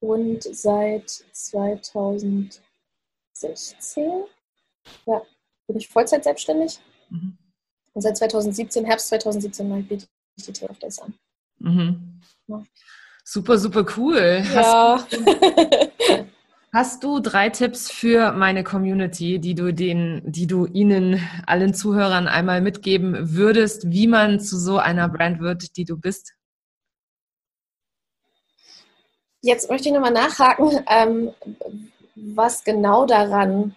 und seit 2016 ja, bin ich Vollzeit selbstständig. Mhm. Und seit 2017, Herbst 2017, mache ich die Tale of Days an.
Mhm. Ja. Super, super cool.
Ja.
Hast, du drei Tipps für meine Community, die du den, die du ihnen allen Zuhörern einmal mitgeben würdest, wie man zu so einer Brand wird, die du bist?
Jetzt möchte ich nochmal nachhaken, ähm, was genau daran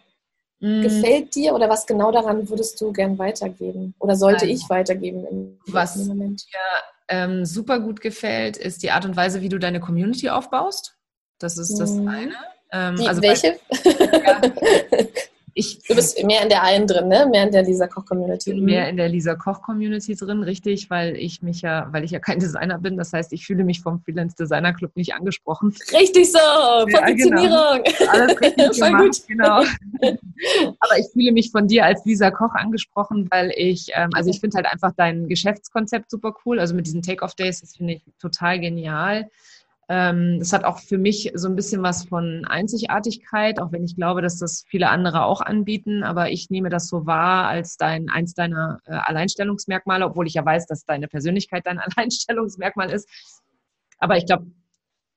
Mm. Gefällt dir oder was genau daran würdest du gern weitergeben? Oder sollte also, ich weitergeben
was? Mir ähm, super gut gefällt, ist die Art und Weise, wie du deine Community aufbaust. Das ist das mm. eine.
Ähm, die, also welche? Bei, ja, Ich, du bist mehr in der einen drin, ne? Mehr in der Lisa Koch Community.
Mehr in der Lisa Koch Community drin, richtig, weil ich mich ja, weil ich ja kein Designer bin. Das heißt, ich fühle mich vom Freelance Designer Club nicht angesprochen.
Richtig so, Positionierung. Ja, genau. Alles
richtig gemacht, gut. genau. Aber ich fühle mich von dir als Lisa Koch angesprochen, weil ich, ähm, also ich finde halt einfach dein Geschäftskonzept super cool. Also mit diesen Take-off-Days, das finde ich total genial. Ähm, das hat auch für mich so ein bisschen was von Einzigartigkeit, auch wenn ich glaube, dass das viele andere auch anbieten. Aber ich nehme das so wahr als dein, eins deiner äh, Alleinstellungsmerkmale, obwohl ich ja weiß, dass deine Persönlichkeit dein Alleinstellungsmerkmal ist. Aber ich glaube,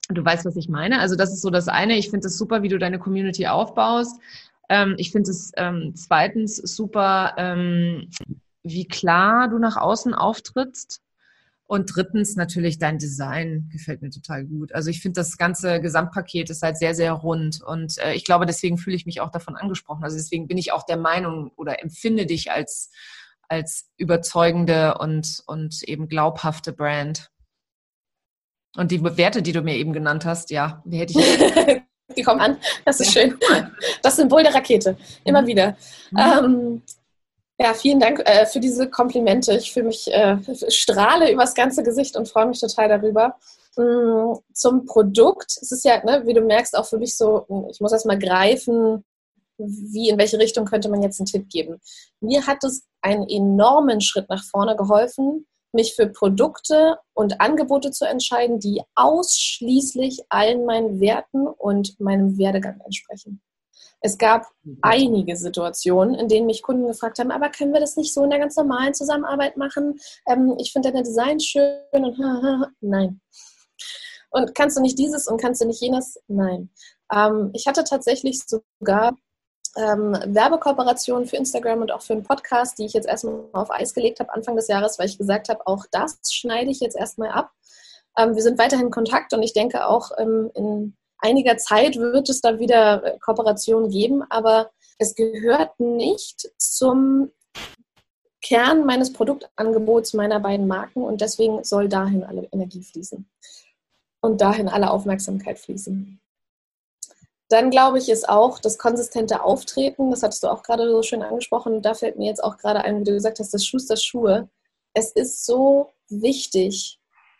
Du weißt, was ich meine. Also das ist so das eine. Ich finde es super, wie du deine Community aufbaust. Ähm, ich finde es ähm, zweitens super, ähm, wie klar du nach außen auftrittst. Und drittens natürlich dein Design gefällt mir total gut. Also ich finde das ganze Gesamtpaket ist halt sehr, sehr rund. Und äh, ich glaube, deswegen fühle ich mich auch davon angesprochen. Also deswegen bin ich auch der Meinung oder empfinde dich als, als überzeugende und, und eben glaubhafte Brand. Und die Werte, die du mir eben genannt hast, ja, die hätte ich.
die kommen an. Das ist schön. Das Symbol der Rakete. Immer mhm. wieder. Mhm. Ähm, ja, vielen Dank äh, für diese Komplimente. Ich fühle mich, äh, strahle übers ganze Gesicht und freue mich total darüber. Mhm, zum Produkt. Es ist ja, ne, wie du merkst, auch für mich so, ich muss erst mal greifen, wie, in welche Richtung könnte man jetzt einen Tipp geben. Mir hat es einen enormen Schritt nach vorne geholfen, mich für Produkte und Angebote zu entscheiden, die ausschließlich allen meinen Werten und meinem Werdegang entsprechen. Es gab mhm. einige Situationen, in denen mich Kunden gefragt haben, aber können wir das nicht so in der ganz normalen Zusammenarbeit machen? Ähm, ich finde deine Design schön und nein. Und kannst du nicht dieses und kannst du nicht jenes? Nein. Ähm, ich hatte tatsächlich sogar ähm, Werbekooperationen für Instagram und auch für einen Podcast, die ich jetzt erstmal auf Eis gelegt habe Anfang des Jahres, weil ich gesagt habe, auch das schneide ich jetzt erstmal ab. Ähm, wir sind weiterhin in Kontakt und ich denke auch ähm, in einiger Zeit wird es da wieder äh, Kooperationen geben, aber es gehört nicht zum Kern meines Produktangebots meiner beiden Marken und deswegen soll dahin alle Energie fließen und dahin alle Aufmerksamkeit fließen. Dann glaube ich, ist auch das konsistente Auftreten, das hattest du auch gerade so schön angesprochen, da fällt mir jetzt auch gerade ein, wie du gesagt hast, das Schuster Schuhe. Es ist so wichtig,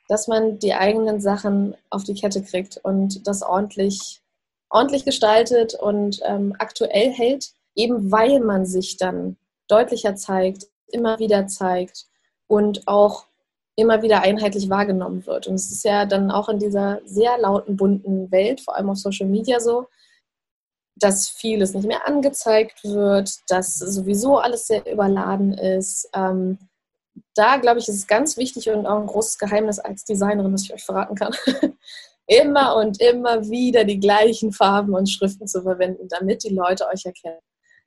dass man die eigenen Sachen auf die Kette kriegt und das ordentlich, ordentlich gestaltet und ähm, aktuell hält, eben weil man sich dann deutlicher zeigt, immer wieder zeigt und auch immer wieder einheitlich wahrgenommen wird. Und es ist ja dann auch in dieser sehr lauten, bunten Welt, vor allem auf Social Media so, dass vieles nicht mehr angezeigt wird, dass sowieso alles sehr überladen ist. Ähm, da, glaube ich, ist es ganz wichtig und auch ein großes Geheimnis als Designerin, das ich euch verraten kann, immer und immer wieder die gleichen Farben und Schriften zu verwenden, damit die Leute euch erkennen.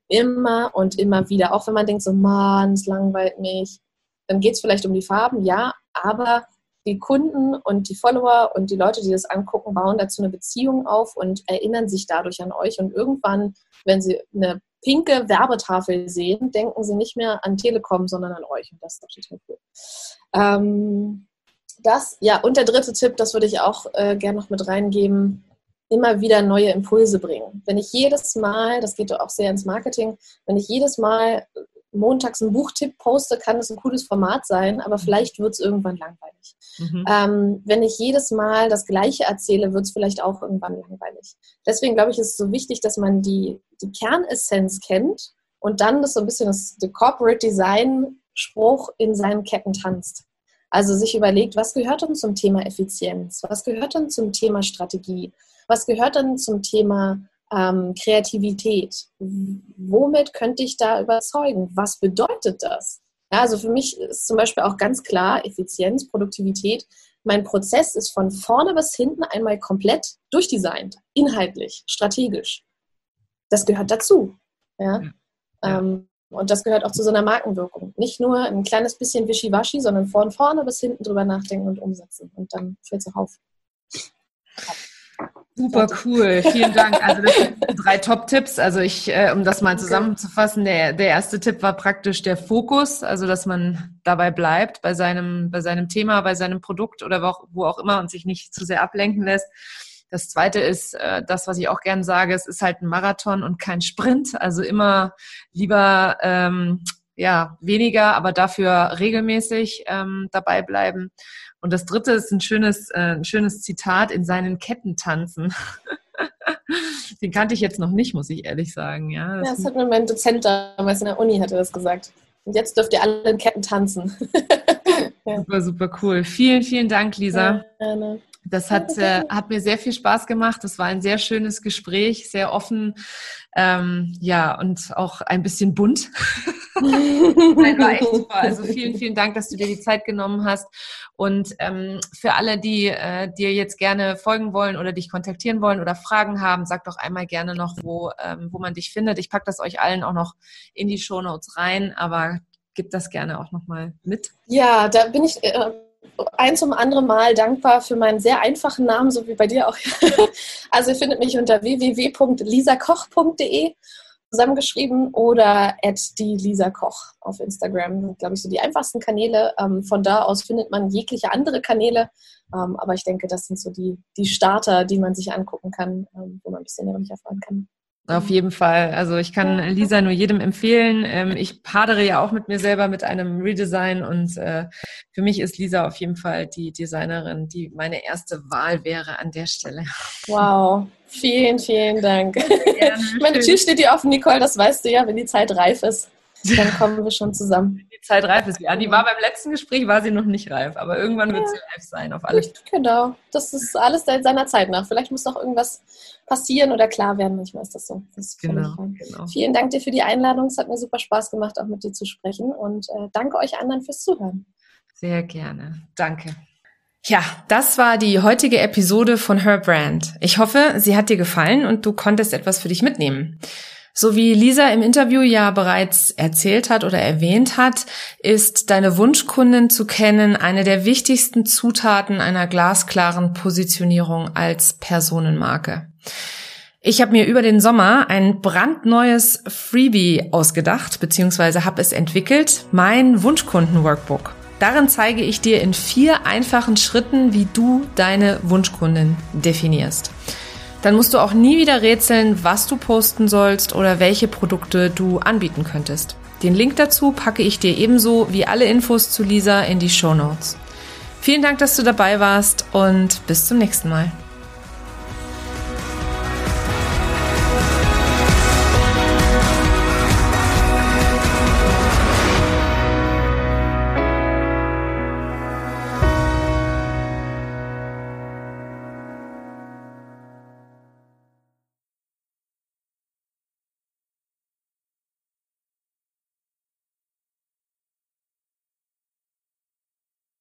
Immer und immer wieder. Auch wenn man denkt, so, Mann, es langweilt mich. Dann geht es vielleicht um die Farben, ja, aber die Kunden und die Follower und die Leute, die das angucken, bauen dazu eine Beziehung auf und erinnern sich dadurch an euch. Und irgendwann, wenn sie eine pinke Werbetafel sehen, denken sie nicht mehr an Telekom, sondern an euch. Und das ist doch total cool. Ähm, das, ja, und der dritte Tipp, das würde ich auch äh, gerne noch mit reingeben, immer wieder neue Impulse bringen. Wenn ich jedes Mal, das geht auch sehr ins Marketing, wenn ich jedes Mal montags einen Buchtipp poste, kann das ein cooles Format sein, aber mhm. vielleicht wird es irgendwann langweilig. Mhm. Ähm, wenn ich jedes Mal das Gleiche erzähle, wird es vielleicht auch irgendwann langweilig. Deswegen glaube ich, ist es so wichtig, dass man die, die Kernessenz kennt und dann das so ein bisschen das Corporate Design Spruch in seinen Ketten tanzt. Also sich überlegt, was gehört denn zum Thema Effizienz? Was gehört denn zum Thema Strategie? Was gehört denn zum Thema ähm, Kreativität. Womit könnte ich da überzeugen? Was bedeutet das? Ja, also für mich ist zum Beispiel auch ganz klar Effizienz, Produktivität. Mein Prozess ist von vorne bis hinten einmal komplett durchdesignt, inhaltlich, strategisch. Das gehört dazu. Ja? ja. Ähm, und das gehört auch zu so einer Markenwirkung. Nicht nur ein kleines bisschen wischiwaschi, sondern von vorne bis hinten drüber nachdenken und umsetzen. Und dann fällt es auch auf.
Super cool, vielen Dank. Also das sind drei Top-Tipps. Also ich, äh, um das mal zusammenzufassen, der, der erste Tipp war praktisch der Fokus, also dass man dabei bleibt bei seinem, bei seinem Thema, bei seinem Produkt oder wo auch, wo auch immer und sich nicht zu sehr ablenken lässt. Das zweite ist äh, das, was ich auch gern sage, es ist halt ein Marathon und kein Sprint. Also immer lieber ähm, ja weniger, aber dafür regelmäßig ähm, dabei bleiben. Und das dritte ist ein schönes, äh, ein schönes Zitat in seinen Ketten tanzen. Den kannte ich jetzt noch nicht, muss ich ehrlich sagen. Ja,
das, ja, das hat mir mein Dozent damals in der Uni hatte das gesagt. Und jetzt dürft ihr alle in Ketten tanzen.
Super, super cool. Vielen, vielen Dank, Lisa. Ja, Das hat, äh, hat mir sehr viel Spaß gemacht. Das war ein sehr schönes Gespräch, sehr offen, ähm, ja, und auch ein bisschen bunt. Nein, war echt super. Also vielen, vielen Dank, dass du dir die Zeit genommen hast. Und ähm, für alle, die äh, dir jetzt gerne folgen wollen oder dich kontaktieren wollen oder Fragen haben, sag doch einmal gerne noch, wo, ähm, wo man dich findet. Ich packe das euch allen auch noch in die Show Notes rein, aber gib das gerne auch nochmal mit.
Ja, da bin ich äh, ein zum anderen Mal dankbar für meinen sehr einfachen Namen, so wie bei dir auch. also ihr findet mich unter www.lisakoch.de zusammengeschrieben oder at die Lisa Koch auf Instagram. Glaube ich, so die einfachsten Kanäle. Ähm, von da aus findet man jegliche andere Kanäle. Ähm, aber ich denke, das sind so die, die Starter, die man sich angucken kann, ähm, wo man ein bisschen mehr erfahren kann.
Auf jeden Fall. Also ich kann Lisa nur jedem empfehlen. Ähm, ich hadere ja auch mit mir selber mit einem Redesign und äh, für mich ist Lisa auf jeden Fall die Designerin, die meine erste Wahl wäre an der Stelle.
Wow, vielen, vielen Dank. Gerne. Meine Tür steht dir offen, Nicole, das weißt du ja, wenn die Zeit reif ist. Dann kommen wir schon zusammen.
Die Zeit reif ist. Ja, die war beim letzten Gespräch, war sie noch nicht reif, aber irgendwann wird sie reif sein, auf alles.
Genau, das ist alles seiner Zeit nach. Vielleicht muss noch irgendwas passieren oder klar werden. Manchmal ist das so. Das genau, genau, Vielen Dank dir für die Einladung. Es hat mir super Spaß gemacht, auch mit dir zu sprechen. Und äh, danke euch anderen fürs Zuhören.
Sehr gerne. Danke. Ja, das war die heutige Episode von Her Brand. Ich hoffe, sie hat dir gefallen und du konntest etwas für dich mitnehmen. So wie Lisa im Interview ja bereits erzählt hat oder erwähnt hat, ist deine Wunschkundin zu kennen eine der wichtigsten Zutaten einer glasklaren Positionierung als Personenmarke. Ich habe mir über den Sommer ein brandneues Freebie ausgedacht bzw. habe es entwickelt, mein Wunschkunden-Workbook. Darin zeige ich dir in vier einfachen Schritten, wie du deine Wunschkundin definierst. Dann musst du auch nie wieder rätseln, was du posten sollst oder welche Produkte du anbieten könntest. Den Link dazu packe ich dir ebenso wie alle Infos zu Lisa in die Show Notes. Vielen Dank, dass du dabei warst und bis zum nächsten Mal.